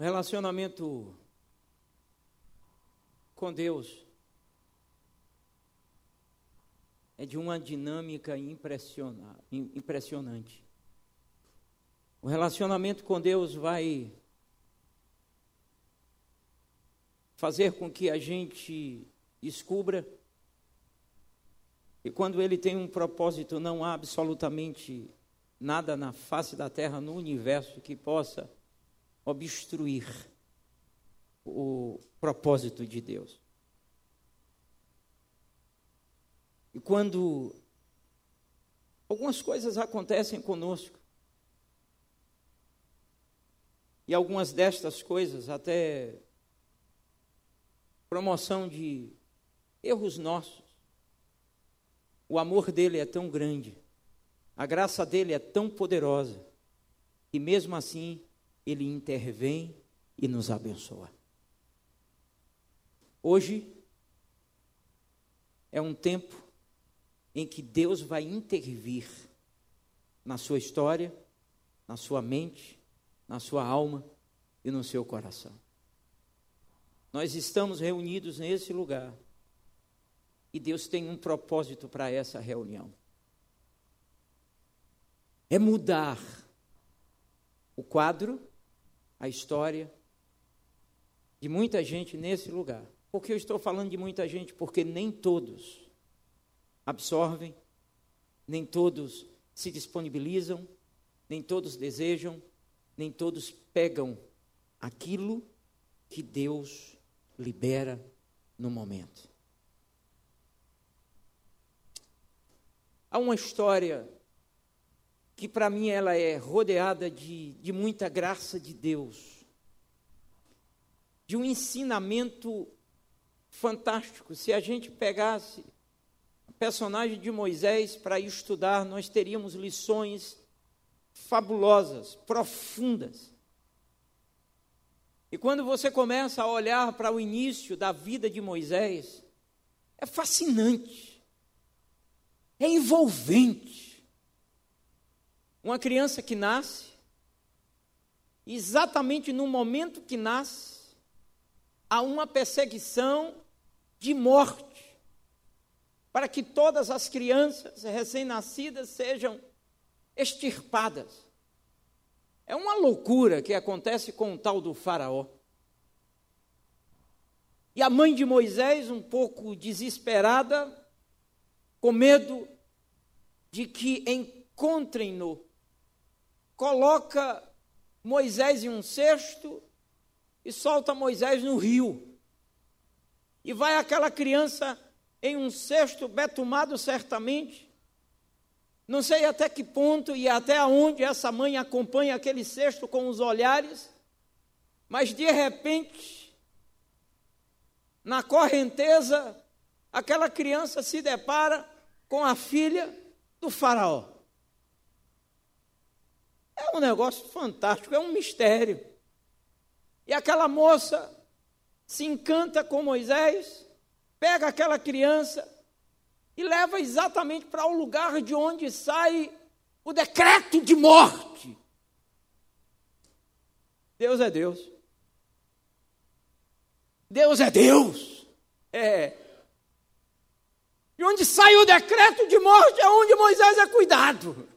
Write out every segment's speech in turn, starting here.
Relacionamento com Deus é de uma dinâmica impressionante. O relacionamento com Deus vai fazer com que a gente descubra que quando ele tem um propósito, não há absolutamente nada na face da terra, no universo, que possa obstruir o propósito de Deus. E quando algumas coisas acontecem conosco, e algumas destas coisas até promoção de erros nossos. O amor dele é tão grande, a graça dele é tão poderosa, que mesmo assim ele intervém e nos abençoa. Hoje é um tempo em que Deus vai intervir na sua história, na sua mente, na sua alma e no seu coração. Nós estamos reunidos nesse lugar. E Deus tem um propósito para essa reunião. É mudar o quadro, a história de muita gente nesse lugar. Por que eu estou falando de muita gente? Porque nem todos absorvem, nem todos se disponibilizam, nem todos desejam, nem todos pegam aquilo que Deus libera no momento. Há uma história que para mim ela é rodeada de, de muita graça de Deus, de um ensinamento fantástico. Se a gente pegasse o personagem de Moisés para estudar, nós teríamos lições fabulosas, profundas. E quando você começa a olhar para o início da vida de Moisés, é fascinante, é envolvente. Uma criança que nasce, exatamente no momento que nasce, há uma perseguição de morte, para que todas as crianças recém-nascidas sejam extirpadas. É uma loucura que acontece com o tal do Faraó. E a mãe de Moisés, um pouco desesperada, com medo de que encontrem-no, coloca Moisés em um cesto e solta Moisés no rio. E vai aquela criança em um cesto betumado certamente, não sei até que ponto e até onde essa mãe acompanha aquele cesto com os olhares, mas de repente, na correnteza, aquela criança se depara com a filha do Faraó. É um negócio fantástico, é um mistério. E aquela moça se encanta com Moisés, pega aquela criança e leva exatamente para o lugar de onde sai o decreto de morte. Deus é Deus. Deus é Deus. É. E onde sai o decreto de morte é onde Moisés é cuidado.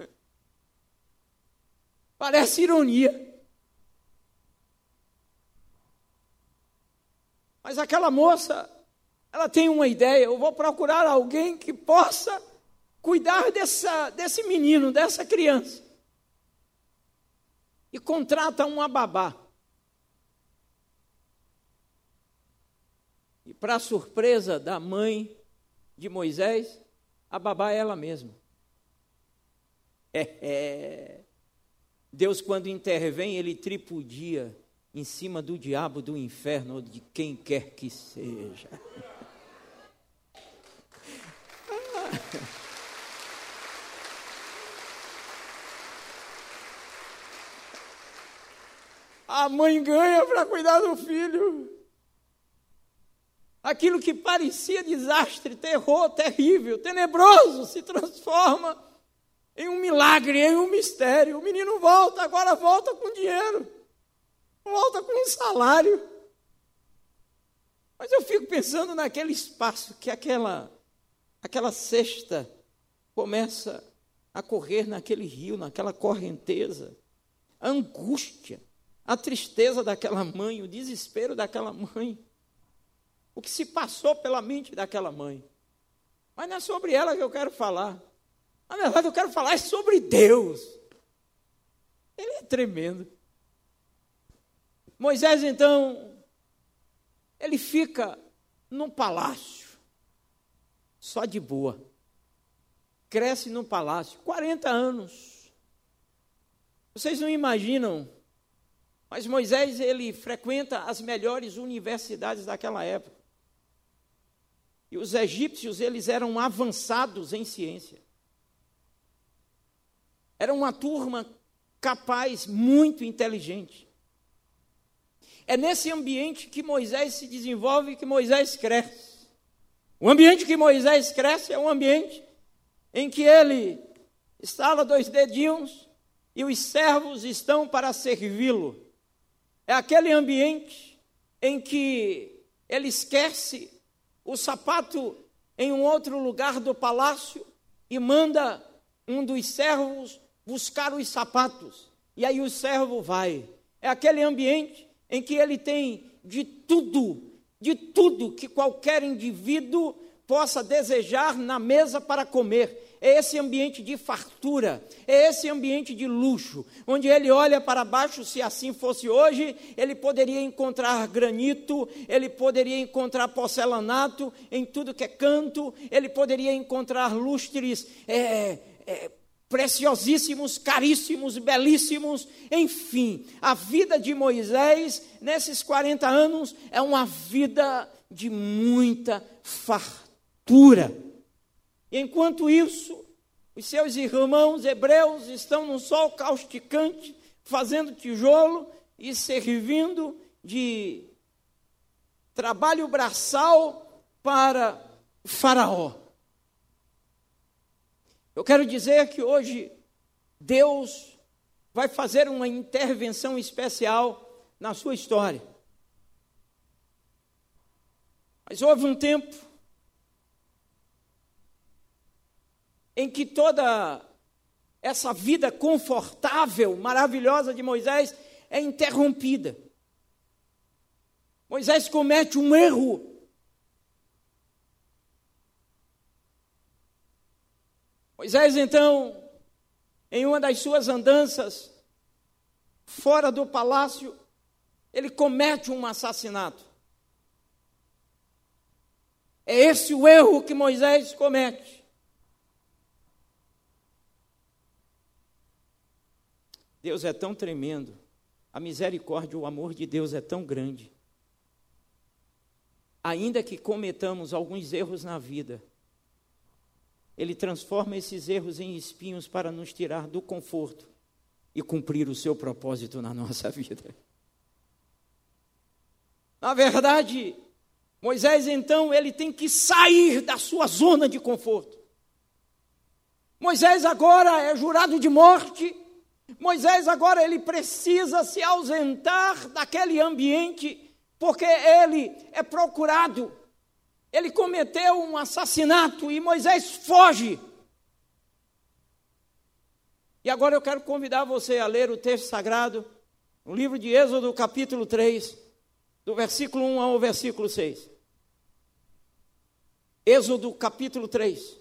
Parece ironia. Mas aquela moça ela tem uma ideia, eu vou procurar alguém que possa cuidar dessa, desse menino, dessa criança. E contrata uma babá. E para surpresa da mãe de Moisés, a babá é ela mesma. É, é. Deus, quando intervém, ele tripudia em cima do diabo do inferno ou de quem quer que seja. A mãe ganha para cuidar do filho. Aquilo que parecia desastre, terror, terrível, tenebroso, se transforma em um milagre, em um mistério. O menino volta, agora volta com dinheiro, volta com um salário. Mas eu fico pensando naquele espaço que aquela, aquela cesta começa a correr naquele rio, naquela correnteza. A angústia, a tristeza daquela mãe, o desespero daquela mãe. O que se passou pela mente daquela mãe. Mas não é sobre ela que eu quero falar. Na verdade, eu quero falar sobre Deus. Ele é tremendo. Moisés, então, ele fica num palácio, só de boa. Cresce num palácio, 40 anos. Vocês não imaginam, mas Moisés, ele frequenta as melhores universidades daquela época. E os egípcios, eles eram avançados em ciência. Era uma turma capaz, muito inteligente. É nesse ambiente que Moisés se desenvolve, que Moisés cresce. O ambiente que Moisés cresce é um ambiente em que ele estala dois dedinhos e os servos estão para servi-lo. É aquele ambiente em que ele esquece o sapato em um outro lugar do palácio e manda um dos servos buscar os sapatos. E aí o servo vai. É aquele ambiente em que ele tem de tudo, de tudo que qualquer indivíduo possa desejar na mesa para comer. É esse ambiente de fartura, é esse ambiente de luxo, onde ele olha para baixo, se assim fosse hoje, ele poderia encontrar granito, ele poderia encontrar porcelanato em tudo que é canto, ele poderia encontrar lustres é, é, preciosíssimos, caríssimos, belíssimos, enfim, a vida de Moisés nesses 40 anos é uma vida de muita fartura. Enquanto isso, os seus irmãos hebreus estão no sol causticante, fazendo tijolo e servindo de trabalho braçal para Faraó. Eu quero dizer que hoje Deus vai fazer uma intervenção especial na sua história. Mas houve um tempo em que toda essa vida confortável, maravilhosa de Moisés é interrompida. Moisés comete um erro Moisés, então, em uma das suas andanças, fora do palácio, ele comete um assassinato. É esse o erro que Moisés comete. Deus é tão tremendo, a misericórdia, o amor de Deus é tão grande. Ainda que cometamos alguns erros na vida, ele transforma esses erros em espinhos para nos tirar do conforto e cumprir o seu propósito na nossa vida. Na verdade, Moisés então ele tem que sair da sua zona de conforto. Moisés agora é jurado de morte. Moisés agora ele precisa se ausentar daquele ambiente porque ele é procurado ele cometeu um assassinato e Moisés foge. E agora eu quero convidar você a ler o texto sagrado, no livro de Êxodo, capítulo 3, do versículo 1 ao versículo 6. Êxodo, capítulo 3.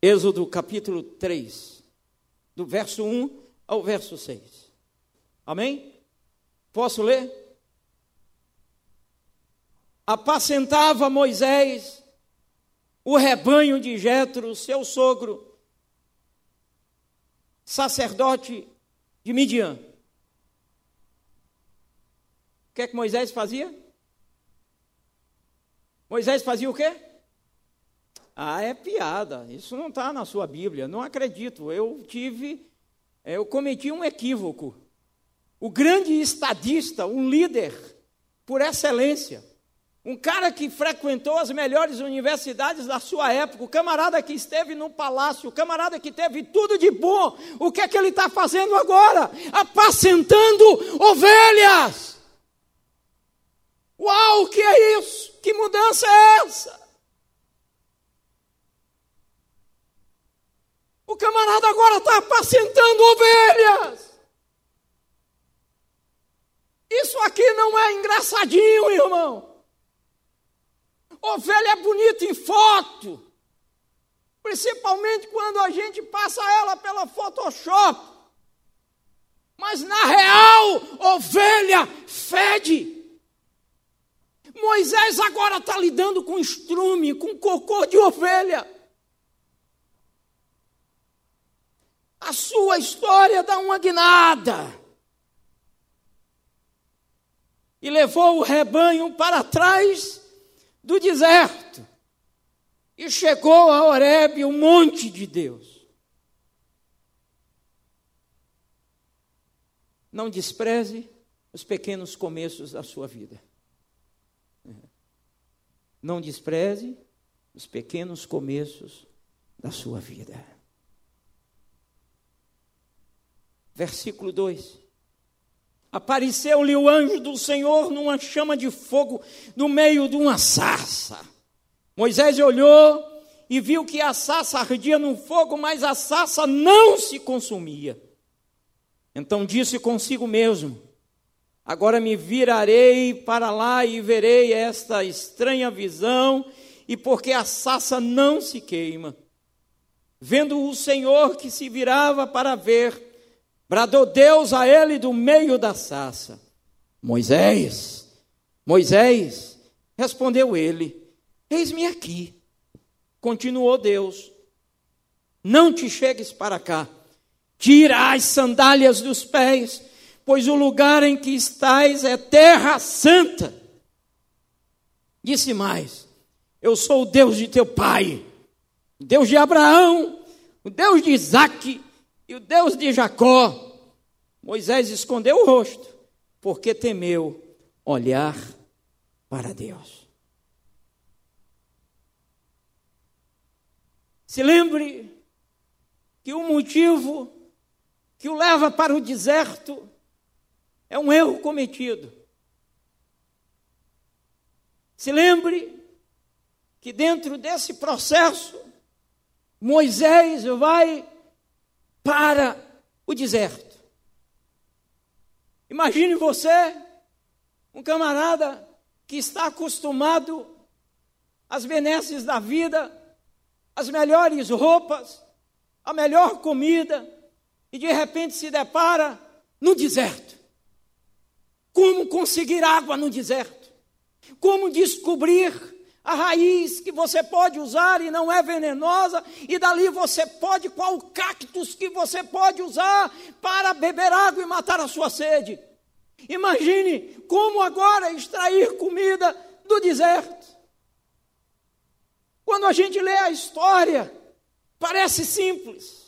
Êxodo, capítulo 3, do verso 1 ao verso 6. Amém? Posso ler? Apacentava Moisés o rebanho de Jetro, seu sogro, sacerdote de Midian. O que é que Moisés fazia? Moisés fazia o quê? Ah, é piada. Isso não está na sua Bíblia. Não acredito. Eu tive, eu cometi um equívoco. O grande estadista, um líder por excelência, Um cara que frequentou as melhores universidades da sua época, o camarada que esteve no palácio, o camarada que teve tudo de bom, o que é que ele está fazendo agora? Apacentando ovelhas. Uau, que é isso? Que mudança é essa? O camarada agora está apacentando ovelhas. Isso aqui não é engraçadinho, irmão. Ovelha é bonita em foto, principalmente quando a gente passa ela pela Photoshop. Mas na real, ovelha fede. Moisés agora está lidando com estrume, com cocô de ovelha. A sua história dá uma guinada. E levou o rebanho para trás do deserto e chegou a Horebe, o monte de Deus. Não despreze os pequenos começos da sua vida. Não despreze os pequenos começos da sua vida. Versículo 2. Apareceu-lhe o anjo do Senhor numa chama de fogo no meio de uma sarça. Moisés olhou e viu que a sarça ardia no fogo, mas a sarça não se consumia. Então disse consigo mesmo: Agora me virarei para lá e verei esta estranha visão, e porque a sarça não se queima. Vendo o Senhor que se virava para ver, Bradou Deus a ele do meio da sarça: Moisés, Moisés, respondeu ele: Eis-me aqui. Continuou Deus: Não te chegues para cá, tira as sandálias dos pés, pois o lugar em que estás é terra santa. Disse mais: Eu sou o Deus de teu pai, o Deus de Abraão, o Deus de Isaque e o Deus de Jacó, Moisés escondeu o rosto, porque temeu olhar para Deus. Se lembre que o motivo que o leva para o deserto é um erro cometido. Se lembre que dentro desse processo, Moisés vai para o deserto. Imagine você, um camarada que está acostumado às benesses da vida, às melhores roupas, a melhor comida, e de repente se depara no deserto. Como conseguir água no deserto? Como descobrir a raiz que você pode usar e não é venenosa, e dali você pode, qual cactus que você pode usar para beber água e matar a sua sede. Imagine como agora extrair comida do deserto. Quando a gente lê a história, parece simples.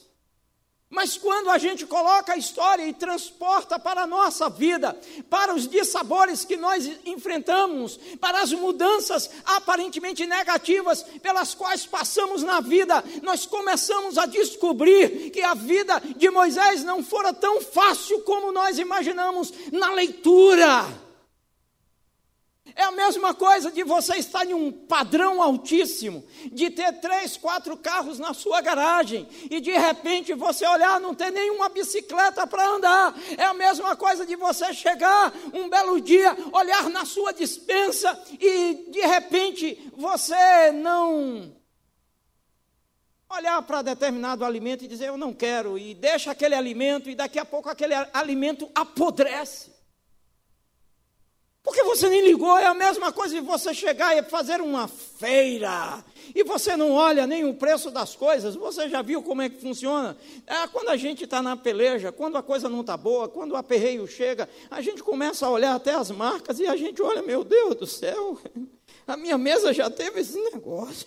Mas quando a gente coloca a história e transporta para a nossa vida, para os dissabores que nós enfrentamos, para as mudanças aparentemente negativas pelas quais passamos na vida, nós começamos a descobrir que a vida de Moisés não fora tão fácil como nós imaginamos na leitura. É a mesma coisa de você estar em um padrão altíssimo, de ter três, quatro carros na sua garagem e de repente você olhar, não ter nenhuma bicicleta para andar. É a mesma coisa de você chegar um belo dia, olhar na sua dispensa e de repente você não olhar para determinado alimento e dizer eu não quero e deixa aquele alimento e daqui a pouco aquele alimento apodrece. Porque você nem ligou, é a mesma coisa de você chegar e fazer uma feira e você não olha nem o preço das coisas, você já viu como é que funciona? É, quando a gente está na peleja, quando a coisa não está boa, quando o aperreio chega, a gente começa a olhar até as marcas e a gente olha, meu Deus do céu, a minha mesa já teve esse negócio.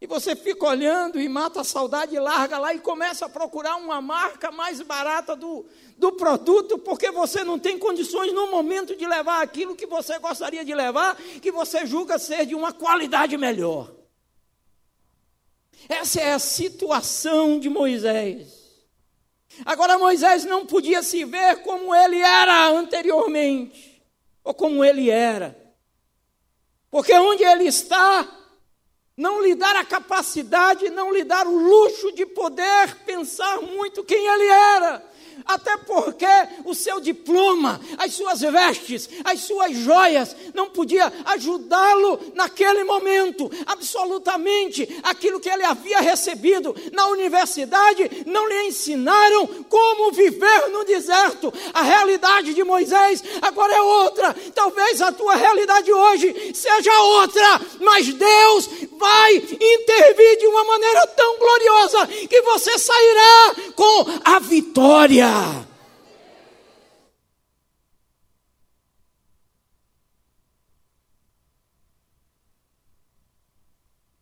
E você fica olhando e mata a saudade, larga lá e começa a procurar uma marca mais barata do, do produto, porque você não tem condições no momento de levar aquilo que você gostaria de levar, que você julga ser de uma qualidade melhor. Essa é a situação de Moisés. Agora, Moisés não podia se ver como ele era anteriormente, ou como ele era, porque onde ele está, não lhe dar a capacidade, não lhe dar o luxo de poder pensar muito quem ele era até porque o seu diploma, as suas vestes, as suas joias não podia ajudá-lo naquele momento. Absolutamente aquilo que ele havia recebido na universidade não lhe ensinaram como viver no deserto. A realidade de Moisés agora é outra. Talvez a tua realidade hoje seja outra, mas Deus vai intervir de uma maneira tão gloriosa que você sairá com a vitória.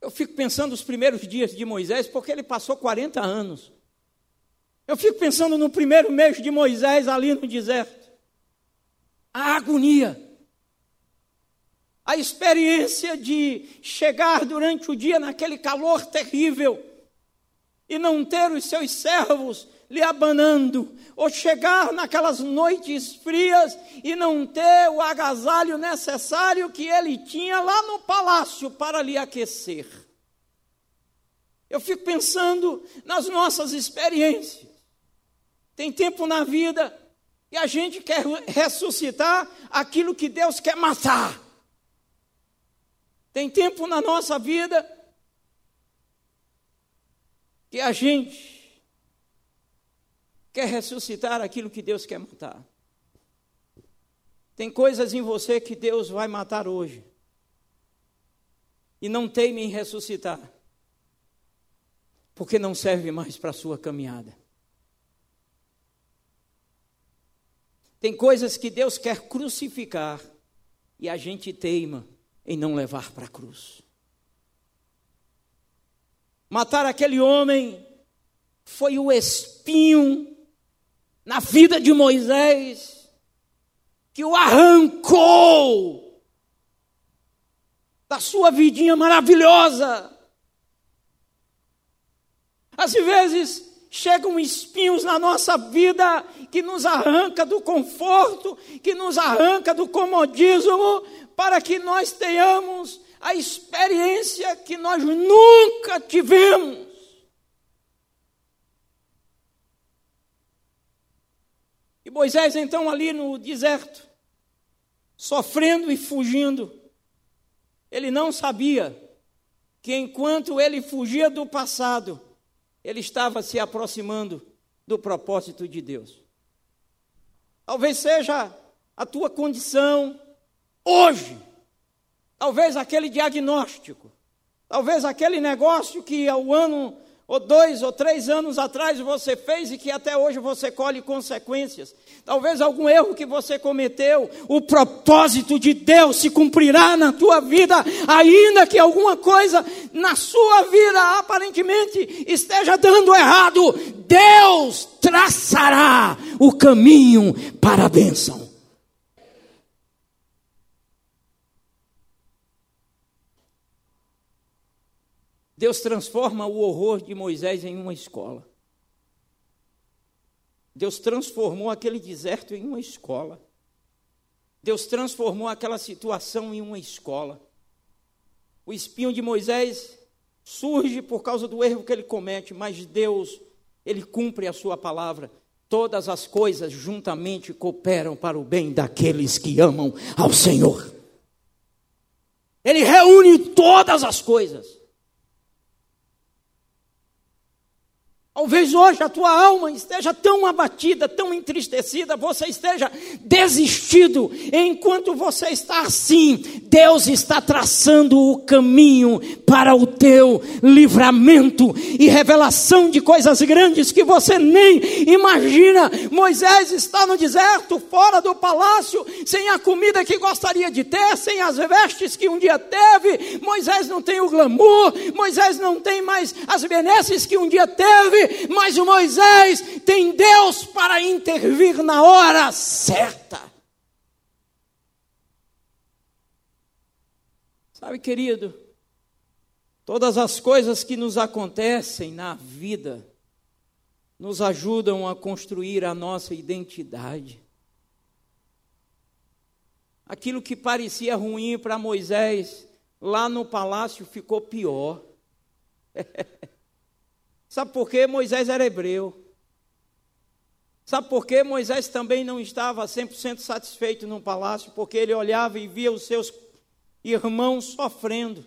Eu fico pensando nos primeiros dias de Moisés, porque ele passou 40 anos. Eu fico pensando no primeiro mês de Moisés ali no deserto. A agonia. A experiência de chegar durante o dia naquele calor terrível e não ter os seus servos lhe abanando, ou chegar naquelas noites frias e não ter o agasalho necessário que ele tinha lá no palácio para lhe aquecer. Eu fico pensando nas nossas experiências. Tem tempo na vida e a gente quer ressuscitar aquilo que Deus quer matar. Tem tempo na nossa vida que a gente quer ressuscitar aquilo que Deus quer matar. Tem coisas em você que Deus vai matar hoje. E não teime em ressuscitar. Porque não serve mais para a sua caminhada. Tem coisas que Deus quer crucificar e a gente teima em não levar para a cruz. Matar aquele homem foi o espinho na vida de Moisés, que o arrancou da sua vidinha maravilhosa. Às vezes chegam espinhos na nossa vida que nos arranca do conforto, que nos arranca do comodismo, para que nós tenhamos a experiência que nós nunca tivemos. E Moisés, então, ali no deserto, sofrendo e fugindo, ele não sabia que enquanto ele fugia do passado, ele estava se aproximando do propósito de Deus. Talvez seja a tua condição hoje, talvez aquele diagnóstico, talvez aquele negócio que ao ano ou dois ou três anos atrás você fez e que até hoje você colhe consequências. Talvez algum erro que você cometeu, o propósito de Deus se cumprirá na tua vida, ainda que alguma coisa na sua vida aparentemente esteja dando errado, Deus traçará o caminho para a bênção. Deus transforma o horror de Moisés em uma escola. Deus transformou aquele deserto em uma escola. Deus transformou aquela situação em uma escola. O espinho de Moisés surge por causa do erro que ele comete, mas Deus, ele cumpre a sua palavra. Todas as coisas juntamente cooperam para o bem daqueles que amam ao Senhor. Ele reúne todas as coisas. Talvez hoje a tua alma esteja tão abatida, tão entristecida, você esteja desistido. Enquanto você está assim, Deus está traçando o caminho para o teu livramento e revelação de coisas grandes que você nem imagina. Moisés está no deserto, fora do palácio, sem a comida que gostaria de ter, sem as vestes que um dia teve. Moisés não tem o glamour, Moisés não tem mais as benesses que um dia teve mas o Moisés tem Deus para intervir na hora certa. Sabe, querido, todas as coisas que nos acontecem na vida nos ajudam a construir a nossa identidade. Aquilo que parecia ruim para Moisés, lá no palácio ficou pior. Sabe por que Moisés era hebreu? Sabe por que Moisés também não estava 100% satisfeito no palácio? Porque ele olhava e via os seus irmãos sofrendo.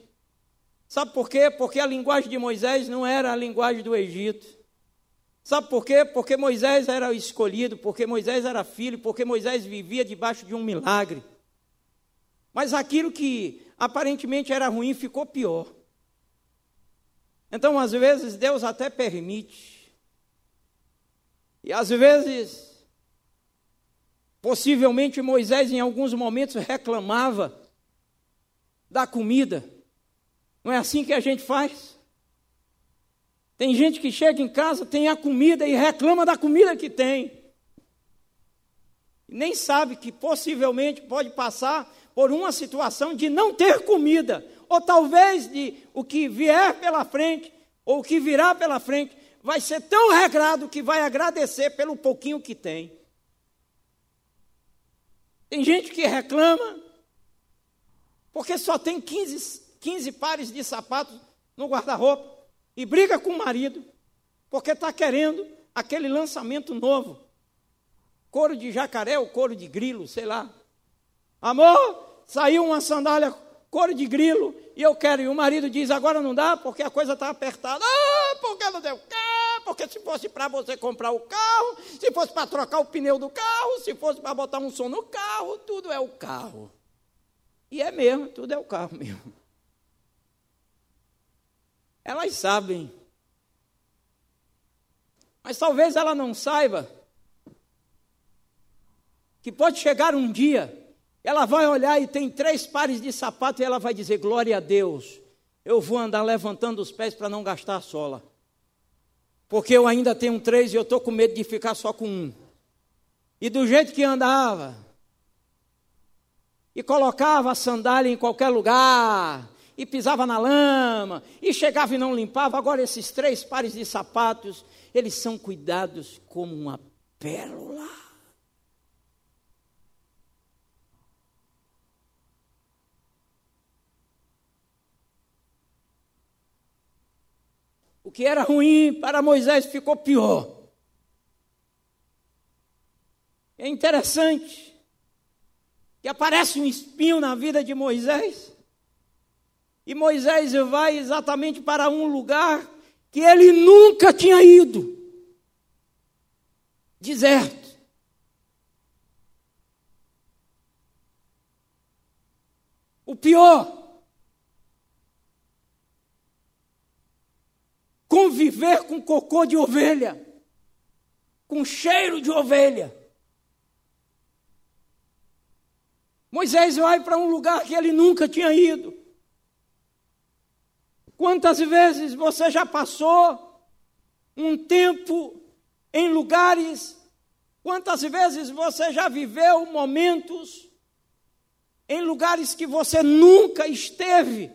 Sabe por quê? Porque a linguagem de Moisés não era a linguagem do Egito. Sabe por quê? Porque Moisés era escolhido, porque Moisés era filho, porque Moisés vivia debaixo de um milagre. Mas aquilo que aparentemente era ruim ficou pior. Então, às vezes, Deus até permite. E às vezes, possivelmente Moisés, em alguns momentos, reclamava da comida. Não é assim que a gente faz? Tem gente que chega em casa, tem a comida e reclama da comida que tem. E nem sabe que possivelmente pode passar por uma situação de não ter comida, ou talvez de o que vier pela frente, ou o que virá pela frente, vai ser tão regrado que vai agradecer pelo pouquinho que tem. Tem gente que reclama porque só tem 15, 15 pares de sapatos no guarda-roupa e briga com o marido porque está querendo aquele lançamento novo. Couro de jacaré ou couro de grilo, sei lá. Amor, saiu uma sandália couro de grilo, e eu quero. E o marido diz: agora não dá porque a coisa está apertada. Ah, porque não deu carro, porque se fosse para você comprar o carro, se fosse para trocar o pneu do carro, se fosse para botar um som no carro, tudo é o carro. E é mesmo, tudo é o carro mesmo. Elas sabem. Mas talvez ela não saiba que pode chegar um dia ela vai olhar e tem três pares de sapato e ela vai dizer: Glória a Deus, eu vou andar levantando os pés para não gastar a sola. Porque eu ainda tenho três e eu estou com medo de ficar só com um. E do jeito que andava, e colocava a sandália em qualquer lugar, e pisava na lama, e chegava e não limpava, agora esses três pares de sapatos, eles são cuidados como uma pérola. O que era ruim para Moisés ficou pior. É interessante que aparece um espinho na vida de Moisés. E Moisés vai exatamente para um lugar que ele nunca tinha ido deserto. O pior conviver com cocô de ovelha, com cheiro de ovelha. Moisés vai para um lugar que ele nunca tinha ido. Quantas vezes você já passou um tempo em lugares, quantas vezes você já viveu momentos em lugares que você nunca esteve,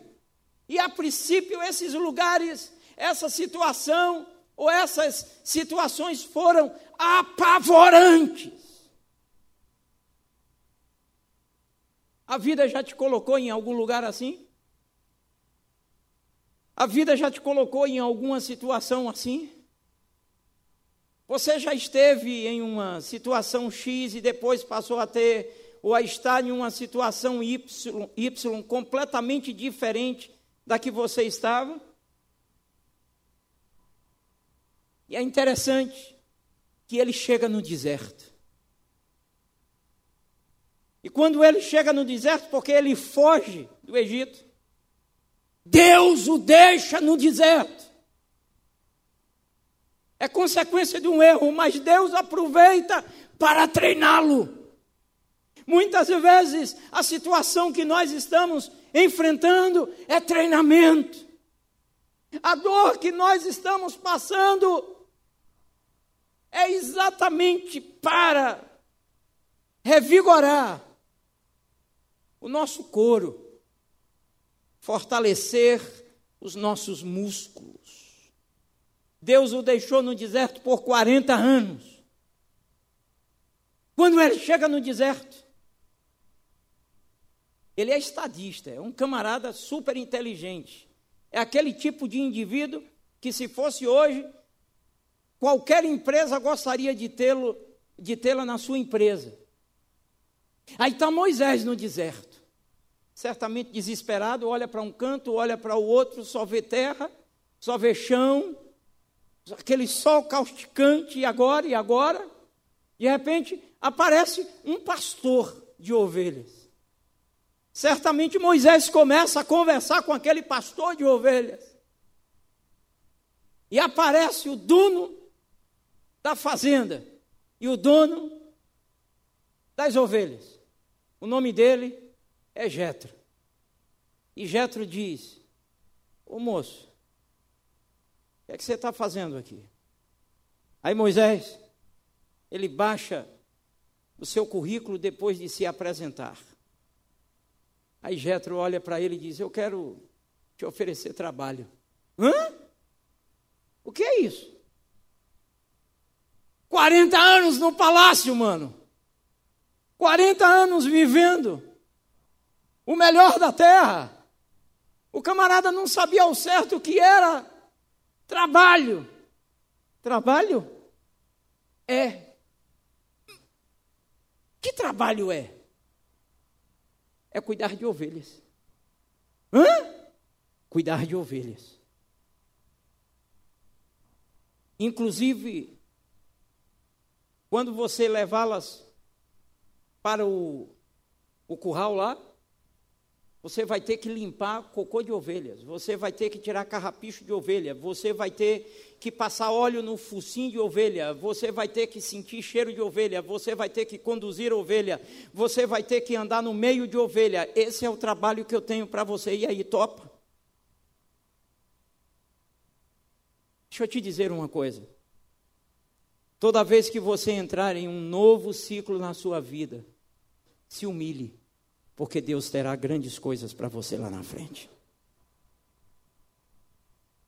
e a princípio esses lugares essa situação ou essas situações foram apavorantes. A vida já te colocou em algum lugar assim? A vida já te colocou em alguma situação assim? Você já esteve em uma situação X e depois passou a ter ou a estar em uma situação Y, y completamente diferente da que você estava? E é interessante que ele chega no deserto. E quando ele chega no deserto, porque ele foge do Egito, Deus o deixa no deserto. É consequência de um erro, mas Deus aproveita para treiná-lo. Muitas vezes a situação que nós estamos enfrentando é treinamento. A dor que nós estamos passando é exatamente para revigorar o nosso couro, fortalecer os nossos músculos. Deus o deixou no deserto por 40 anos. Quando ele chega no deserto, ele é estadista, é um camarada super inteligente. É aquele tipo de indivíduo que, se fosse hoje, qualquer empresa gostaria de tê-lo, de tê-la na sua empresa. Aí está Moisés no deserto, certamente desesperado, olha para um canto, olha para o outro, só vê terra, só vê chão, aquele sol causticante, e agora, e agora? De repente aparece um pastor de ovelhas. Certamente Moisés começa a conversar com aquele pastor de ovelhas. E aparece o dono da fazenda e o dono das ovelhas. O nome dele é Jetro. E Jetro diz: Ô moço, o que é que você está fazendo aqui? Aí Moisés, ele baixa o seu currículo depois de se apresentar. Aí Jetro olha para ele e diz: Eu quero te oferecer trabalho. Hã? O que é isso? 40 anos no palácio, mano. 40 anos vivendo o melhor da terra. O camarada não sabia ao certo o que era trabalho. Trabalho é. Que trabalho é? É cuidar de ovelhas. Hã? Cuidar de ovelhas. Inclusive, quando você levá-las para o, o curral lá, você vai ter que limpar cocô de ovelhas, você vai ter que tirar carrapicho de ovelha, você vai ter que passar óleo no focinho de ovelha, você vai ter que sentir cheiro de ovelha, você vai ter que conduzir ovelha, você vai ter que andar no meio de ovelha. Esse é o trabalho que eu tenho para você. E aí, topa? Deixa eu te dizer uma coisa. Toda vez que você entrar em um novo ciclo na sua vida, se humilhe, porque Deus terá grandes coisas para você lá na frente.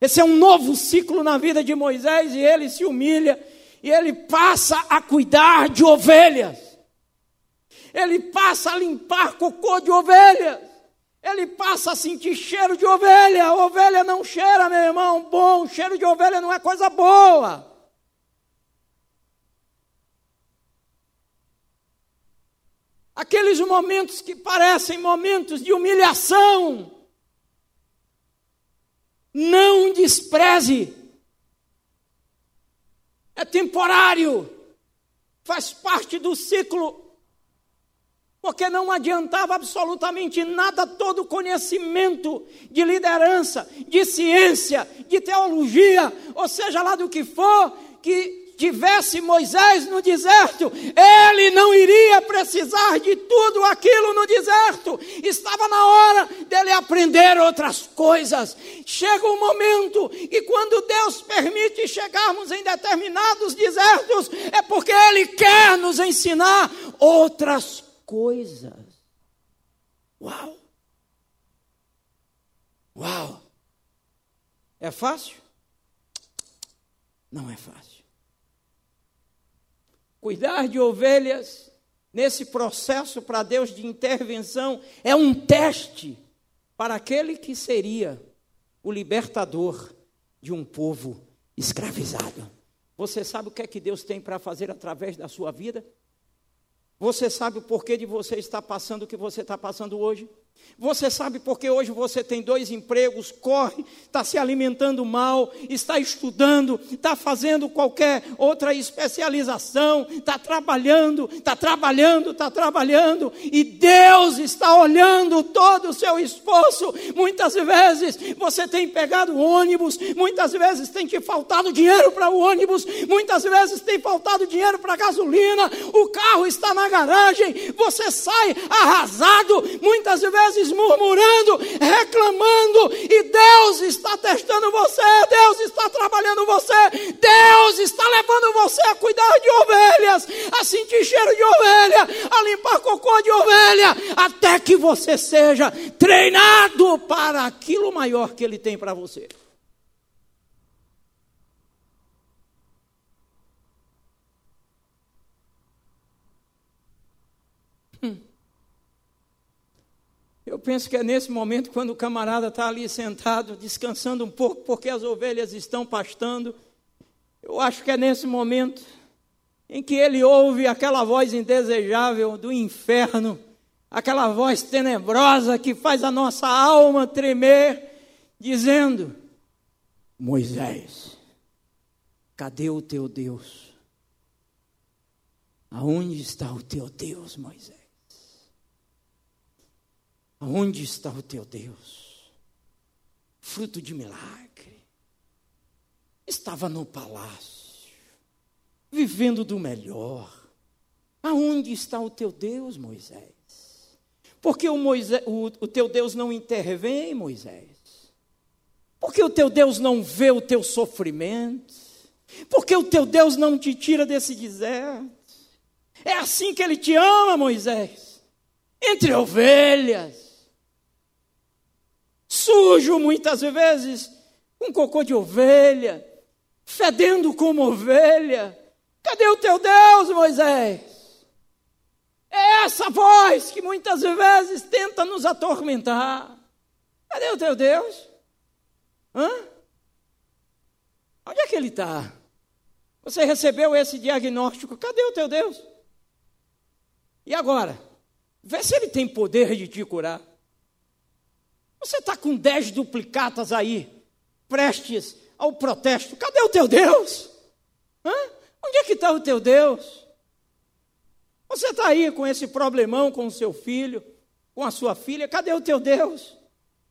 Esse é um novo ciclo na vida de Moisés e ele se humilha e ele passa a cuidar de ovelhas. Ele passa a limpar cocô de ovelhas. Ele passa a sentir cheiro de ovelha. Ovelha não cheira, meu irmão, bom. Cheiro de ovelha não é coisa boa. Aqueles momentos que parecem momentos de humilhação. Não despreze, é temporário, faz parte do ciclo, porque não adiantava absolutamente nada todo o conhecimento de liderança, de ciência, de teologia, ou seja lá do que for, que tivesse Moisés no deserto, ele não iria precisar de tudo aquilo no deserto. Estava na hora dele aprender outras coisas. Chega um momento e quando Deus permite chegarmos em determinados desertos, é porque ele quer nos ensinar outras coisas. Uau! Uau! É fácil? Não é fácil. Cuidar de ovelhas nesse processo para Deus de intervenção é um teste para aquele que seria o libertador de um povo escravizado. Você sabe o que é que Deus tem para fazer através da sua vida? Você sabe o porquê de você estar passando o que você está passando hoje? Você sabe porque hoje você tem dois empregos, corre, está se alimentando mal, está estudando, está fazendo qualquer outra especialização, está trabalhando, está trabalhando, está trabalhando, e Deus está olhando todo o seu esforço. Muitas vezes você tem pegado ônibus, muitas vezes tem te faltado dinheiro para o ônibus, muitas vezes tem faltado dinheiro para gasolina, o carro está na garagem, você sai arrasado, muitas vezes vezes murmurando, reclamando, e Deus está testando você, Deus está trabalhando você, Deus está levando você a cuidar de ovelhas, a sentir cheiro de ovelha, a limpar cocô de ovelha, até que você seja treinado para aquilo maior que Ele tem para você. Eu penso que é nesse momento, quando o camarada está ali sentado, descansando um pouco, porque as ovelhas estão pastando. Eu acho que é nesse momento em que ele ouve aquela voz indesejável do inferno, aquela voz tenebrosa que faz a nossa alma tremer, dizendo: Moisés, cadê o teu Deus? Aonde está o teu Deus, Moisés? Aonde está o teu Deus? Fruto de milagre. Estava no palácio, vivendo do melhor. Aonde está o teu Deus, Moisés? Porque o, Moisés, o, o teu Deus não intervém, Moisés? Porque o teu Deus não vê o teu sofrimento? Porque o teu Deus não te tira desse deserto? É assim que ele te ama, Moisés. Entre ovelhas sujo muitas vezes, com cocô de ovelha, fedendo como ovelha. Cadê o teu Deus, Moisés? É essa voz que muitas vezes tenta nos atormentar. Cadê o teu Deus? Hã? Onde é que ele está? Você recebeu esse diagnóstico, cadê o teu Deus? E agora? Vê se ele tem poder de te curar. Você está com dez duplicatas aí, prestes ao protesto. Cadê o teu Deus? Hã? Onde é que está o teu Deus? Você está aí com esse problemão com o seu filho, com a sua filha. Cadê o teu Deus?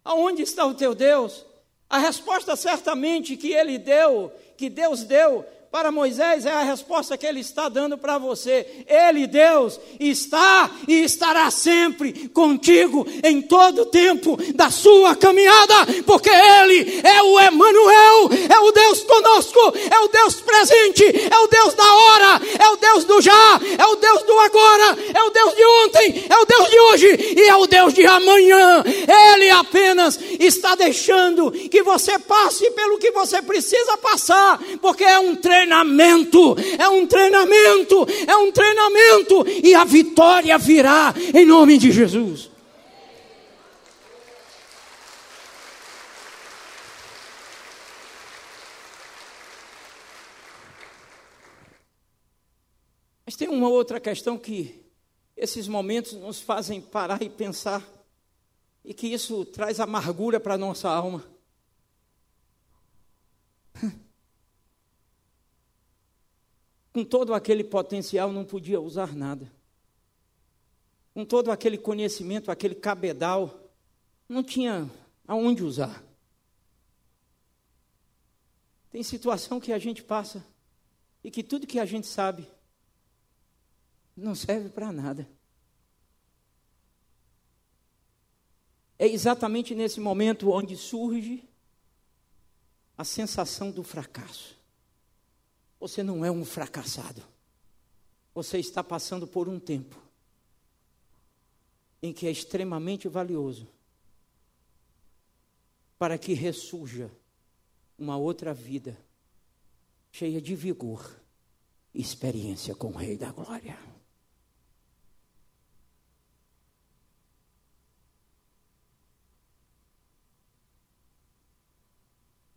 Aonde está o teu Deus? A resposta certamente que ele deu, que Deus deu, para Moisés é a resposta que ele está dando para você. Ele, Deus, está e estará sempre contigo em todo o tempo da sua caminhada, porque Ele é o Emanuel, é o Deus conosco, é o Deus presente, é o Deus da hora, é o Deus do já, é o Deus do agora, é o Deus de ontem, é o Deus de hoje e é o Deus de amanhã. Ele apenas está deixando que você passe pelo que você precisa passar, porque é um treino treinamento, é um treinamento, é um treinamento, e a vitória virá em nome de Jesus. Mas tem uma outra questão que esses momentos nos fazem parar e pensar, e que isso traz amargura para a nossa alma. Com todo aquele potencial, não podia usar nada. Com todo aquele conhecimento, aquele cabedal, não tinha aonde usar. Tem situação que a gente passa e que tudo que a gente sabe não serve para nada. É exatamente nesse momento onde surge a sensação do fracasso. Você não é um fracassado. Você está passando por um tempo em que é extremamente valioso para que ressurja uma outra vida cheia de vigor e experiência com o Rei da Glória.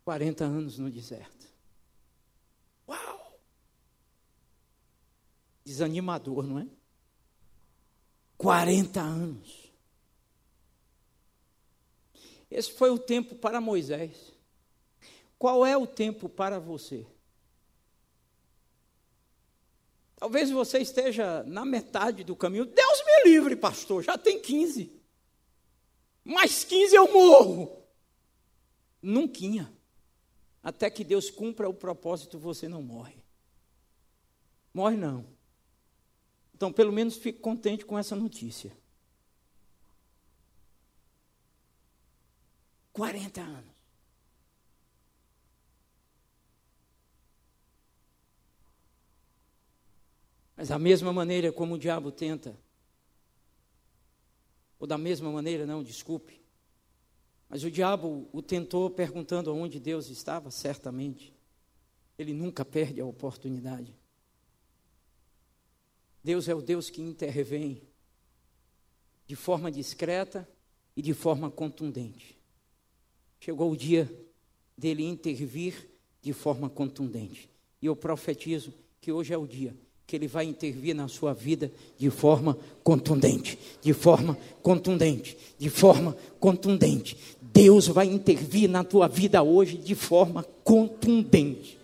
Quarenta anos no deserto. Desanimador, não é? 40 anos. Esse foi o tempo para Moisés. Qual é o tempo para você? Talvez você esteja na metade do caminho. Deus me livre, pastor, já tem 15. Mais 15 eu morro. Nunca. Até que Deus cumpra o propósito, você não morre. Morre não. Então, pelo menos fique contente com essa notícia. 40 anos. Mas da mesma maneira como o diabo tenta, ou da mesma maneira, não, desculpe, mas o diabo o tentou perguntando aonde Deus estava, certamente. Ele nunca perde a oportunidade. Deus é o Deus que intervém de forma discreta e de forma contundente. Chegou o dia dele intervir de forma contundente. E eu profetizo que hoje é o dia que ele vai intervir na sua vida de forma contundente, de forma contundente, de forma contundente. Deus vai intervir na tua vida hoje de forma contundente.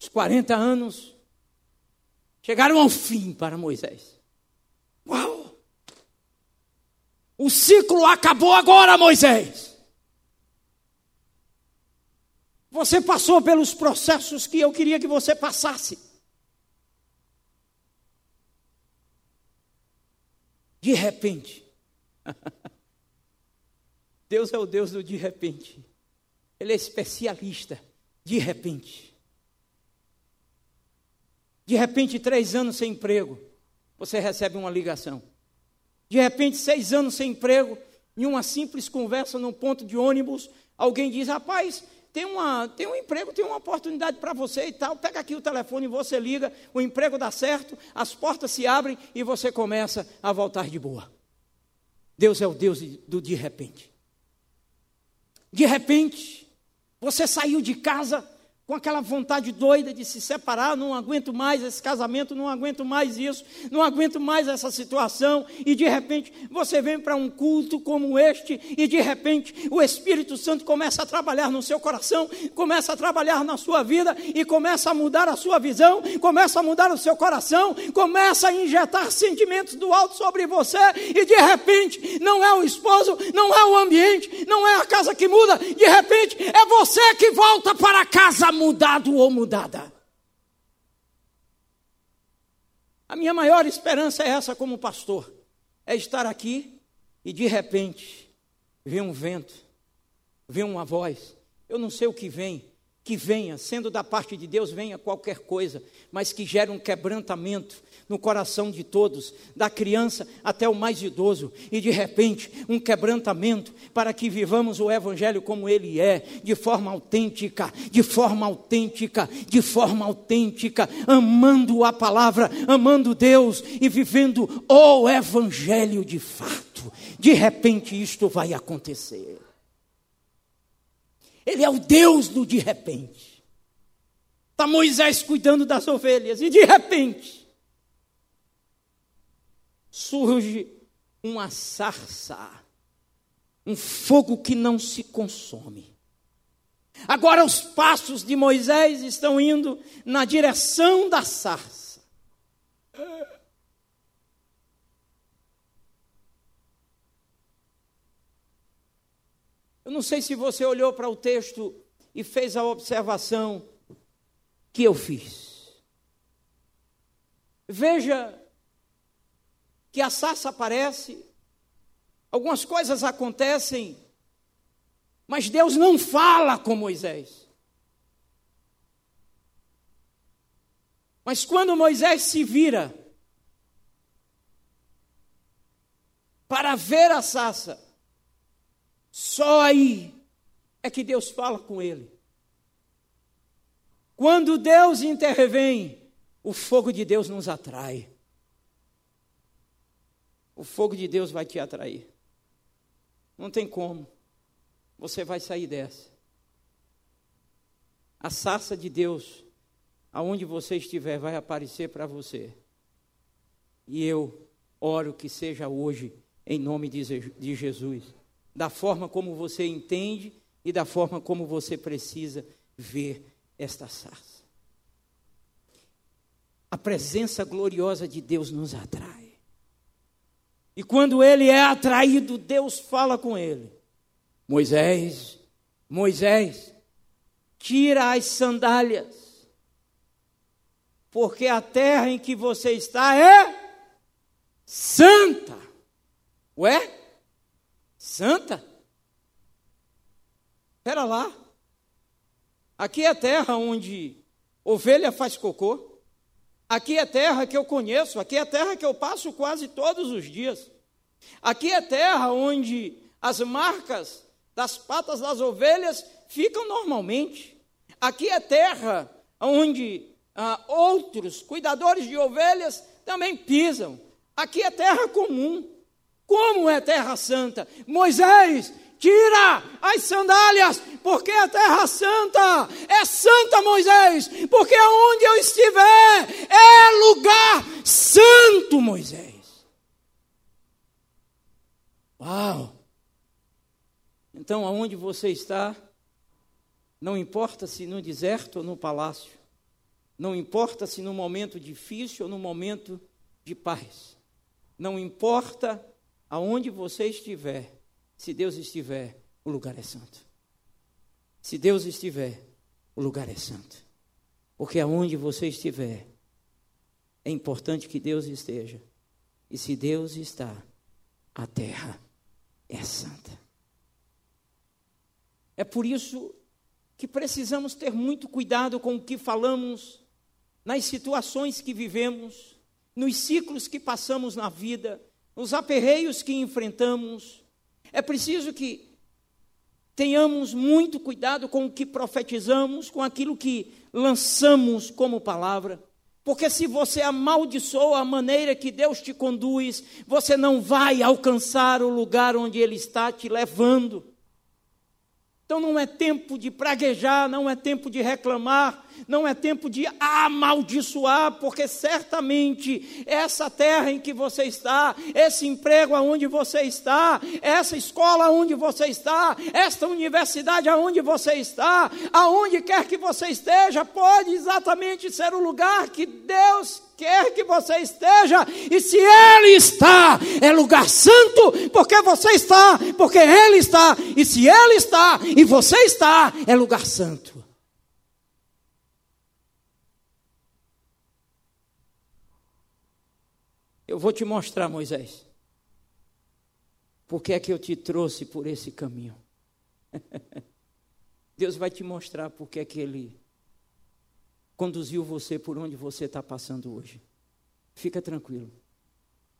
Os 40 anos chegaram ao fim para Moisés. Uau! O ciclo acabou agora, Moisés. Você passou pelos processos que eu queria que você passasse. De repente. Deus é o Deus do de repente. Ele é especialista. De repente. De repente, três anos sem emprego, você recebe uma ligação. De repente, seis anos sem emprego, em uma simples conversa no ponto de ônibus, alguém diz: Rapaz, tem, uma, tem um emprego, tem uma oportunidade para você e tal. Pega aqui o telefone, você liga, o emprego dá certo, as portas se abrem e você começa a voltar de boa. Deus é o Deus do de repente. De repente, você saiu de casa com aquela vontade doida de se separar, não aguento mais esse casamento, não aguento mais isso, não aguento mais essa situação, e de repente você vem para um culto como este, e de repente o Espírito Santo começa a trabalhar no seu coração, começa a trabalhar na sua vida, e começa a mudar a sua visão, começa a mudar o seu coração, começa a injetar sentimentos do alto sobre você, e de repente não é o esposo, não é o ambiente, não é a casa que muda, de repente é você que volta para casa mudado ou mudada. A minha maior esperança é essa como pastor, é estar aqui e de repente ver um vento, ver uma voz. Eu não sei o que vem, que venha, sendo da parte de Deus, venha qualquer coisa, mas que gere um quebrantamento, no coração de todos, da criança até o mais idoso, e de repente um quebrantamento para que vivamos o Evangelho como ele é, de forma autêntica, de forma autêntica, de forma autêntica, amando a palavra, amando Deus e vivendo o Evangelho de fato. De repente isto vai acontecer. Ele é o Deus do de repente. Está Moisés cuidando das ovelhas, e de repente, surge uma sarça, um fogo que não se consome. Agora os passos de Moisés estão indo na direção da sarça. Eu não sei se você olhou para o texto e fez a observação que eu fiz. Veja que a sarça aparece, algumas coisas acontecem, mas Deus não fala com Moisés. Mas quando Moisés se vira para ver a sarça, só aí é que Deus fala com ele. Quando Deus intervém, o fogo de Deus nos atrai o fogo de Deus vai te atrair. Não tem como. Você vai sair dessa. A sarça de Deus, aonde você estiver, vai aparecer para você. E eu oro que seja hoje em nome de Jesus, da forma como você entende e da forma como você precisa ver esta sarça. A presença gloriosa de Deus nos atrai. E quando ele é atraído, Deus fala com ele: Moisés, Moisés, tira as sandálias, porque a terra em que você está é santa. Ué? Santa? Espera lá. Aqui é a terra onde ovelha faz cocô. Aqui é terra que eu conheço. Aqui é terra que eu passo quase todos os dias. Aqui é terra onde as marcas das patas das ovelhas ficam normalmente. Aqui é terra onde ah, outros cuidadores de ovelhas também pisam. Aqui é terra comum. Como é terra santa? Moisés Tira as sandálias, porque a terra santa é santa, Moisés, porque aonde eu estiver é lugar santo, Moisés. Uau! Então, aonde você está, não importa se no deserto ou no palácio, não importa se no momento difícil ou no momento de paz, não importa aonde você estiver, se Deus estiver, o lugar é santo. Se Deus estiver, o lugar é santo. Porque aonde você estiver, é importante que Deus esteja. E se Deus está, a terra é santa. É por isso que precisamos ter muito cuidado com o que falamos, nas situações que vivemos, nos ciclos que passamos na vida, nos aperreios que enfrentamos, é preciso que tenhamos muito cuidado com o que profetizamos, com aquilo que lançamos como palavra. Porque se você amaldiçoa a maneira que Deus te conduz, você não vai alcançar o lugar onde Ele está te levando. Então não é tempo de praguejar, não é tempo de reclamar, não é tempo de amaldiçoar, porque certamente essa terra em que você está, esse emprego aonde você está, essa escola aonde você está, esta universidade aonde você está, aonde quer que você esteja, pode exatamente ser o lugar que Deus quer que você esteja, e se Ele está, é lugar santo, porque você está, porque Ele está, e se Ele está e você está, é lugar santo. Eu vou te mostrar, Moisés, porque é que eu te trouxe por esse caminho. Deus vai te mostrar porque é que Ele conduziu você por onde você está passando hoje. Fica tranquilo.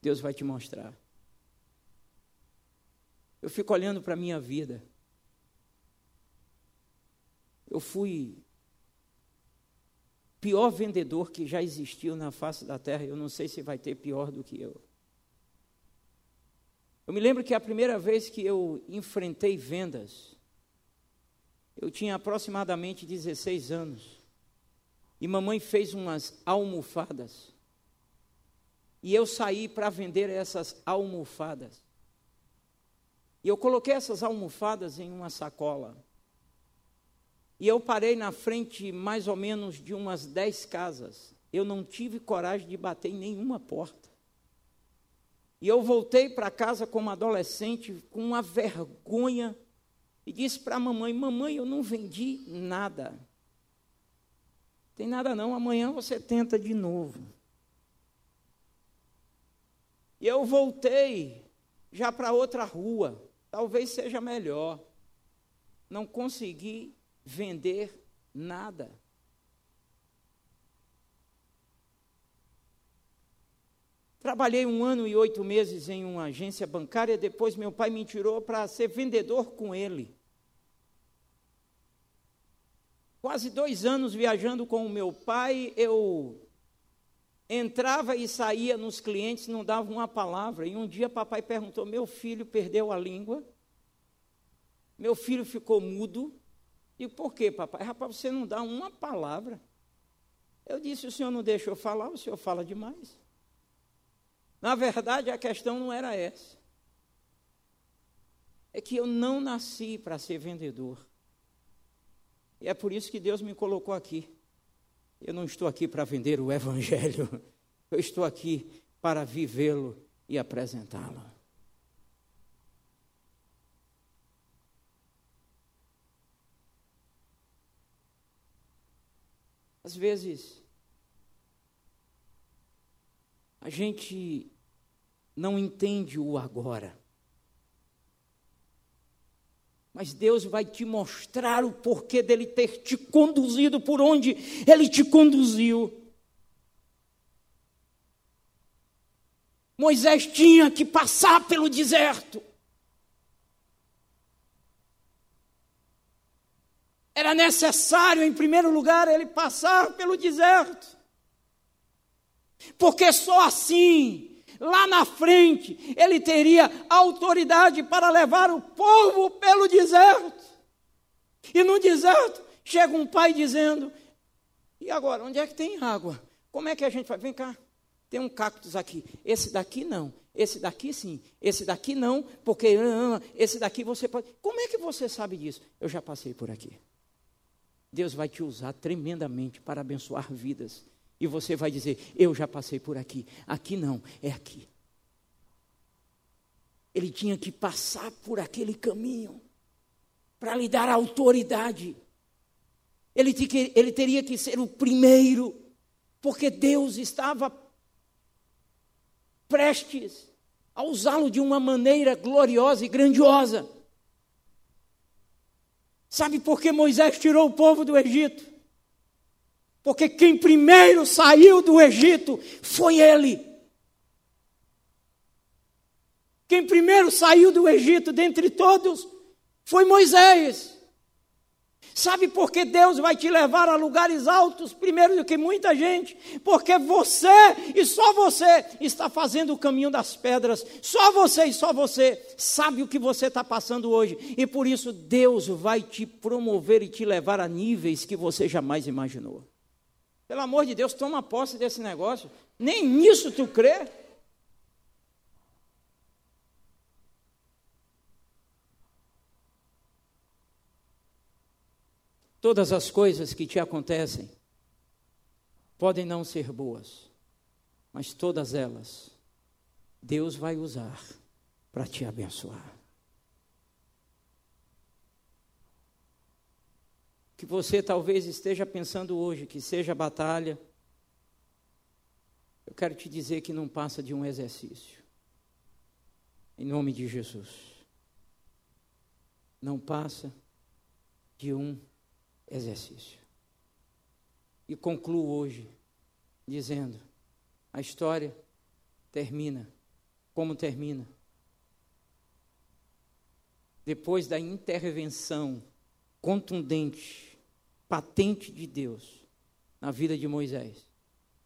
Deus vai te mostrar. Eu fico olhando para a minha vida. Eu fui pior vendedor que já existiu na face da terra. Eu não sei se vai ter pior do que eu. Eu me lembro que a primeira vez que eu enfrentei vendas, eu tinha aproximadamente 16 anos. E mamãe fez umas almofadas. E eu saí para vender essas almofadas. E eu coloquei essas almofadas em uma sacola. E eu parei na frente mais ou menos de umas dez casas. Eu não tive coragem de bater em nenhuma porta. E eu voltei para casa como adolescente com uma vergonha e disse para a mamãe: Mamãe, eu não vendi nada. Tem nada não, amanhã você tenta de novo. E eu voltei já para outra rua, talvez seja melhor. Não consegui vender nada. Trabalhei um ano e oito meses em uma agência bancária, depois meu pai me tirou para ser vendedor com ele. Quase dois anos viajando com o meu pai, eu entrava e saía nos clientes, não dava uma palavra. E um dia papai perguntou: Meu filho perdeu a língua, meu filho ficou mudo. E por quê, papai? Rapaz, você não dá uma palavra. Eu disse: O senhor não deixa eu falar, o senhor fala demais. Na verdade, a questão não era essa. é que eu não nasci para ser vendedor. E é por isso que Deus me colocou aqui. Eu não estou aqui para vender o Evangelho, eu estou aqui para vivê-lo e apresentá-lo. Às vezes, a gente não entende o agora. Mas Deus vai te mostrar o porquê dele ter te conduzido por onde ele te conduziu. Moisés tinha que passar pelo deserto. Era necessário, em primeiro lugar, ele passar pelo deserto. Porque só assim lá na frente, ele teria autoridade para levar o povo pelo deserto. E no deserto, chega um pai dizendo: E agora, onde é que tem água? Como é que a gente vai? Vem cá, tem um cactus aqui. Esse daqui não. Esse daqui sim. Esse daqui não, porque ah, esse daqui você pode. Como é que você sabe disso? Eu já passei por aqui. Deus vai te usar tremendamente para abençoar vidas. E você vai dizer: Eu já passei por aqui. Aqui não, é aqui. Ele tinha que passar por aquele caminho para lhe dar autoridade. Ele, ele teria que ser o primeiro, porque Deus estava prestes a usá-lo de uma maneira gloriosa e grandiosa. Sabe por que Moisés tirou o povo do Egito? Porque quem primeiro saiu do Egito foi ele. Quem primeiro saiu do Egito dentre todos foi Moisés. Sabe por que Deus vai te levar a lugares altos primeiro do que muita gente? Porque você e só você está fazendo o caminho das pedras. Só você e só você sabe o que você está passando hoje. E por isso Deus vai te promover e te levar a níveis que você jamais imaginou. Pelo amor de Deus, toma posse desse negócio. Nem nisso tu crê. Todas as coisas que te acontecem podem não ser boas, mas todas elas Deus vai usar para te abençoar. que você talvez esteja pensando hoje que seja batalha, eu quero te dizer que não passa de um exercício. Em nome de Jesus. Não passa de um exercício. E concluo hoje dizendo: a história termina como termina. Depois da intervenção contundente patente de Deus na vida de Moisés.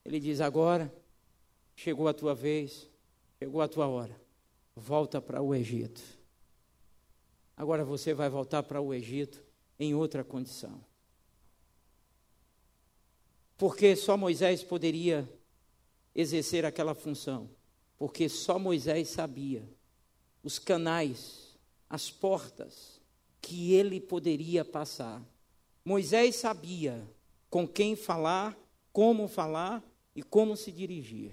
Ele diz: agora chegou a tua vez, chegou a tua hora, volta para o Egito. Agora você vai voltar para o Egito em outra condição. Porque só Moisés poderia exercer aquela função. Porque só Moisés sabia os canais, as portas que ele poderia passar Moisés sabia com quem falar, como falar e como se dirigir.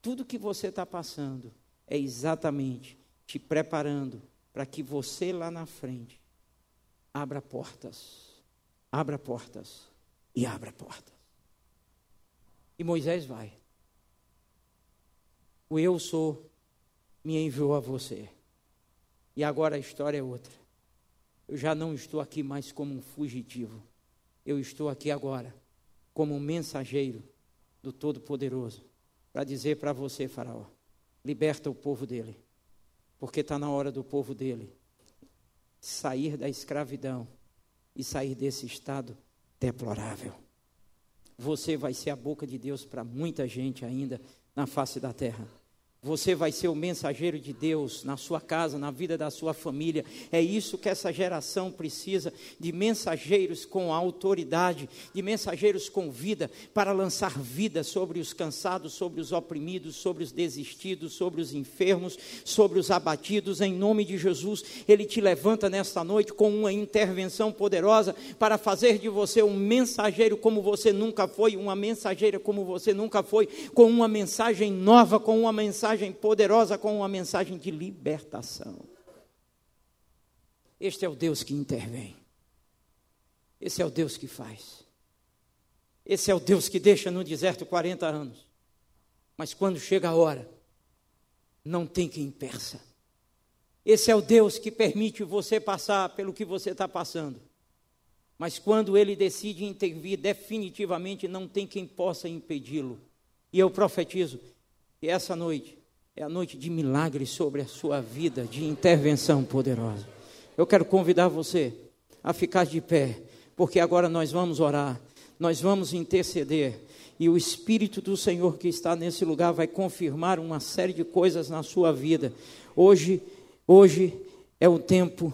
Tudo que você está passando é exatamente te preparando para que você lá na frente abra portas, abra portas e abra portas. E Moisés vai. O eu sou me enviou a você. E agora a história é outra. Eu já não estou aqui mais como um fugitivo. Eu estou aqui agora como um mensageiro do Todo-Poderoso para dizer para você, Faraó: liberta o povo dele, porque está na hora do povo dele sair da escravidão e sair desse estado deplorável. Você vai ser a boca de Deus para muita gente ainda na face da terra. Você vai ser o mensageiro de Deus na sua casa, na vida da sua família. É isso que essa geração precisa: de mensageiros com autoridade, de mensageiros com vida, para lançar vida sobre os cansados, sobre os oprimidos, sobre os desistidos, sobre os enfermos, sobre os abatidos. Em nome de Jesus, Ele te levanta nesta noite com uma intervenção poderosa para fazer de você um mensageiro como você nunca foi, uma mensageira como você nunca foi, com uma mensagem nova, com uma mensagem mensagem poderosa com uma mensagem de libertação. Este é o Deus que intervém. Esse é o Deus que faz. Esse é o Deus que deixa no deserto 40 anos. Mas quando chega a hora, não tem quem impeça. Esse é o Deus que permite você passar pelo que você está passando. Mas quando ele decide intervir definitivamente, não tem quem possa impedi-lo. E eu profetizo que essa noite é a noite de milagres sobre a sua vida, de intervenção poderosa. Eu quero convidar você a ficar de pé, porque agora nós vamos orar, nós vamos interceder, e o Espírito do Senhor que está nesse lugar vai confirmar uma série de coisas na sua vida. Hoje, hoje é o tempo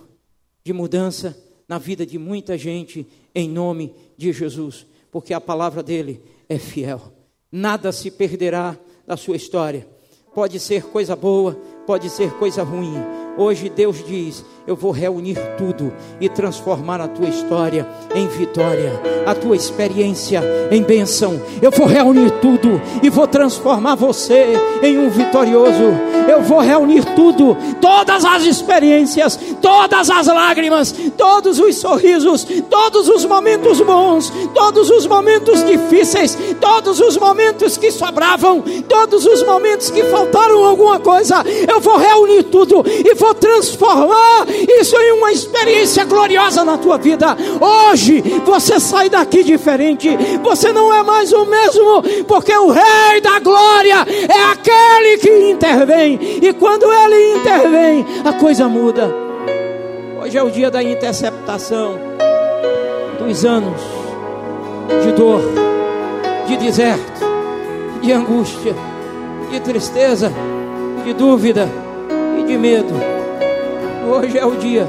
de mudança na vida de muita gente, em nome de Jesus, porque a palavra dele é fiel. Nada se perderá da sua história Pode ser coisa boa, pode ser coisa ruim. Hoje Deus diz: Eu vou reunir tudo e transformar a tua história em vitória, a tua experiência em bênção. Eu vou reunir tudo e vou transformar você em um vitorioso. Eu vou reunir tudo, todas as experiências, todas as lágrimas, todos os sorrisos, todos os momentos bons, todos os momentos difíceis, todos os momentos que sobravam, todos os momentos que faltaram alguma coisa. Eu vou reunir tudo e vou transformar isso em uma experiência gloriosa na tua vida. Hoje você sai daqui diferente. Você não é mais o mesmo, porque o Rei da Glória é aquele que intervém e quando ele intervém, a coisa muda. Hoje é o dia da interceptação dos anos de dor, de deserto, de angústia, de tristeza, de dúvida e de medo. Hoje é o dia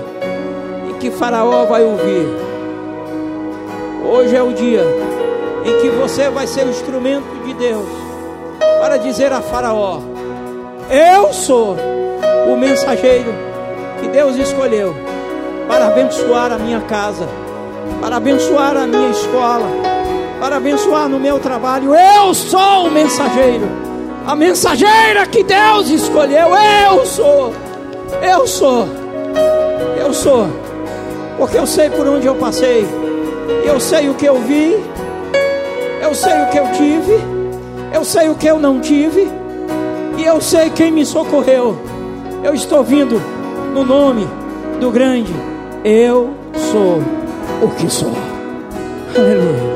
em que Faraó vai ouvir. Hoje é o dia em que você vai ser o instrumento de Deus para dizer a Faraó: eu sou o mensageiro que Deus escolheu para abençoar a minha casa, para abençoar a minha escola, para abençoar no meu trabalho. Eu sou o mensageiro, a mensageira que Deus escolheu. Eu sou, eu sou, eu sou, porque eu sei por onde eu passei, eu sei o que eu vi, eu sei o que eu tive, eu sei o que eu não tive e eu sei quem me socorreu. Eu estou vindo no nome do grande. Eu sou o que sou. Aleluia.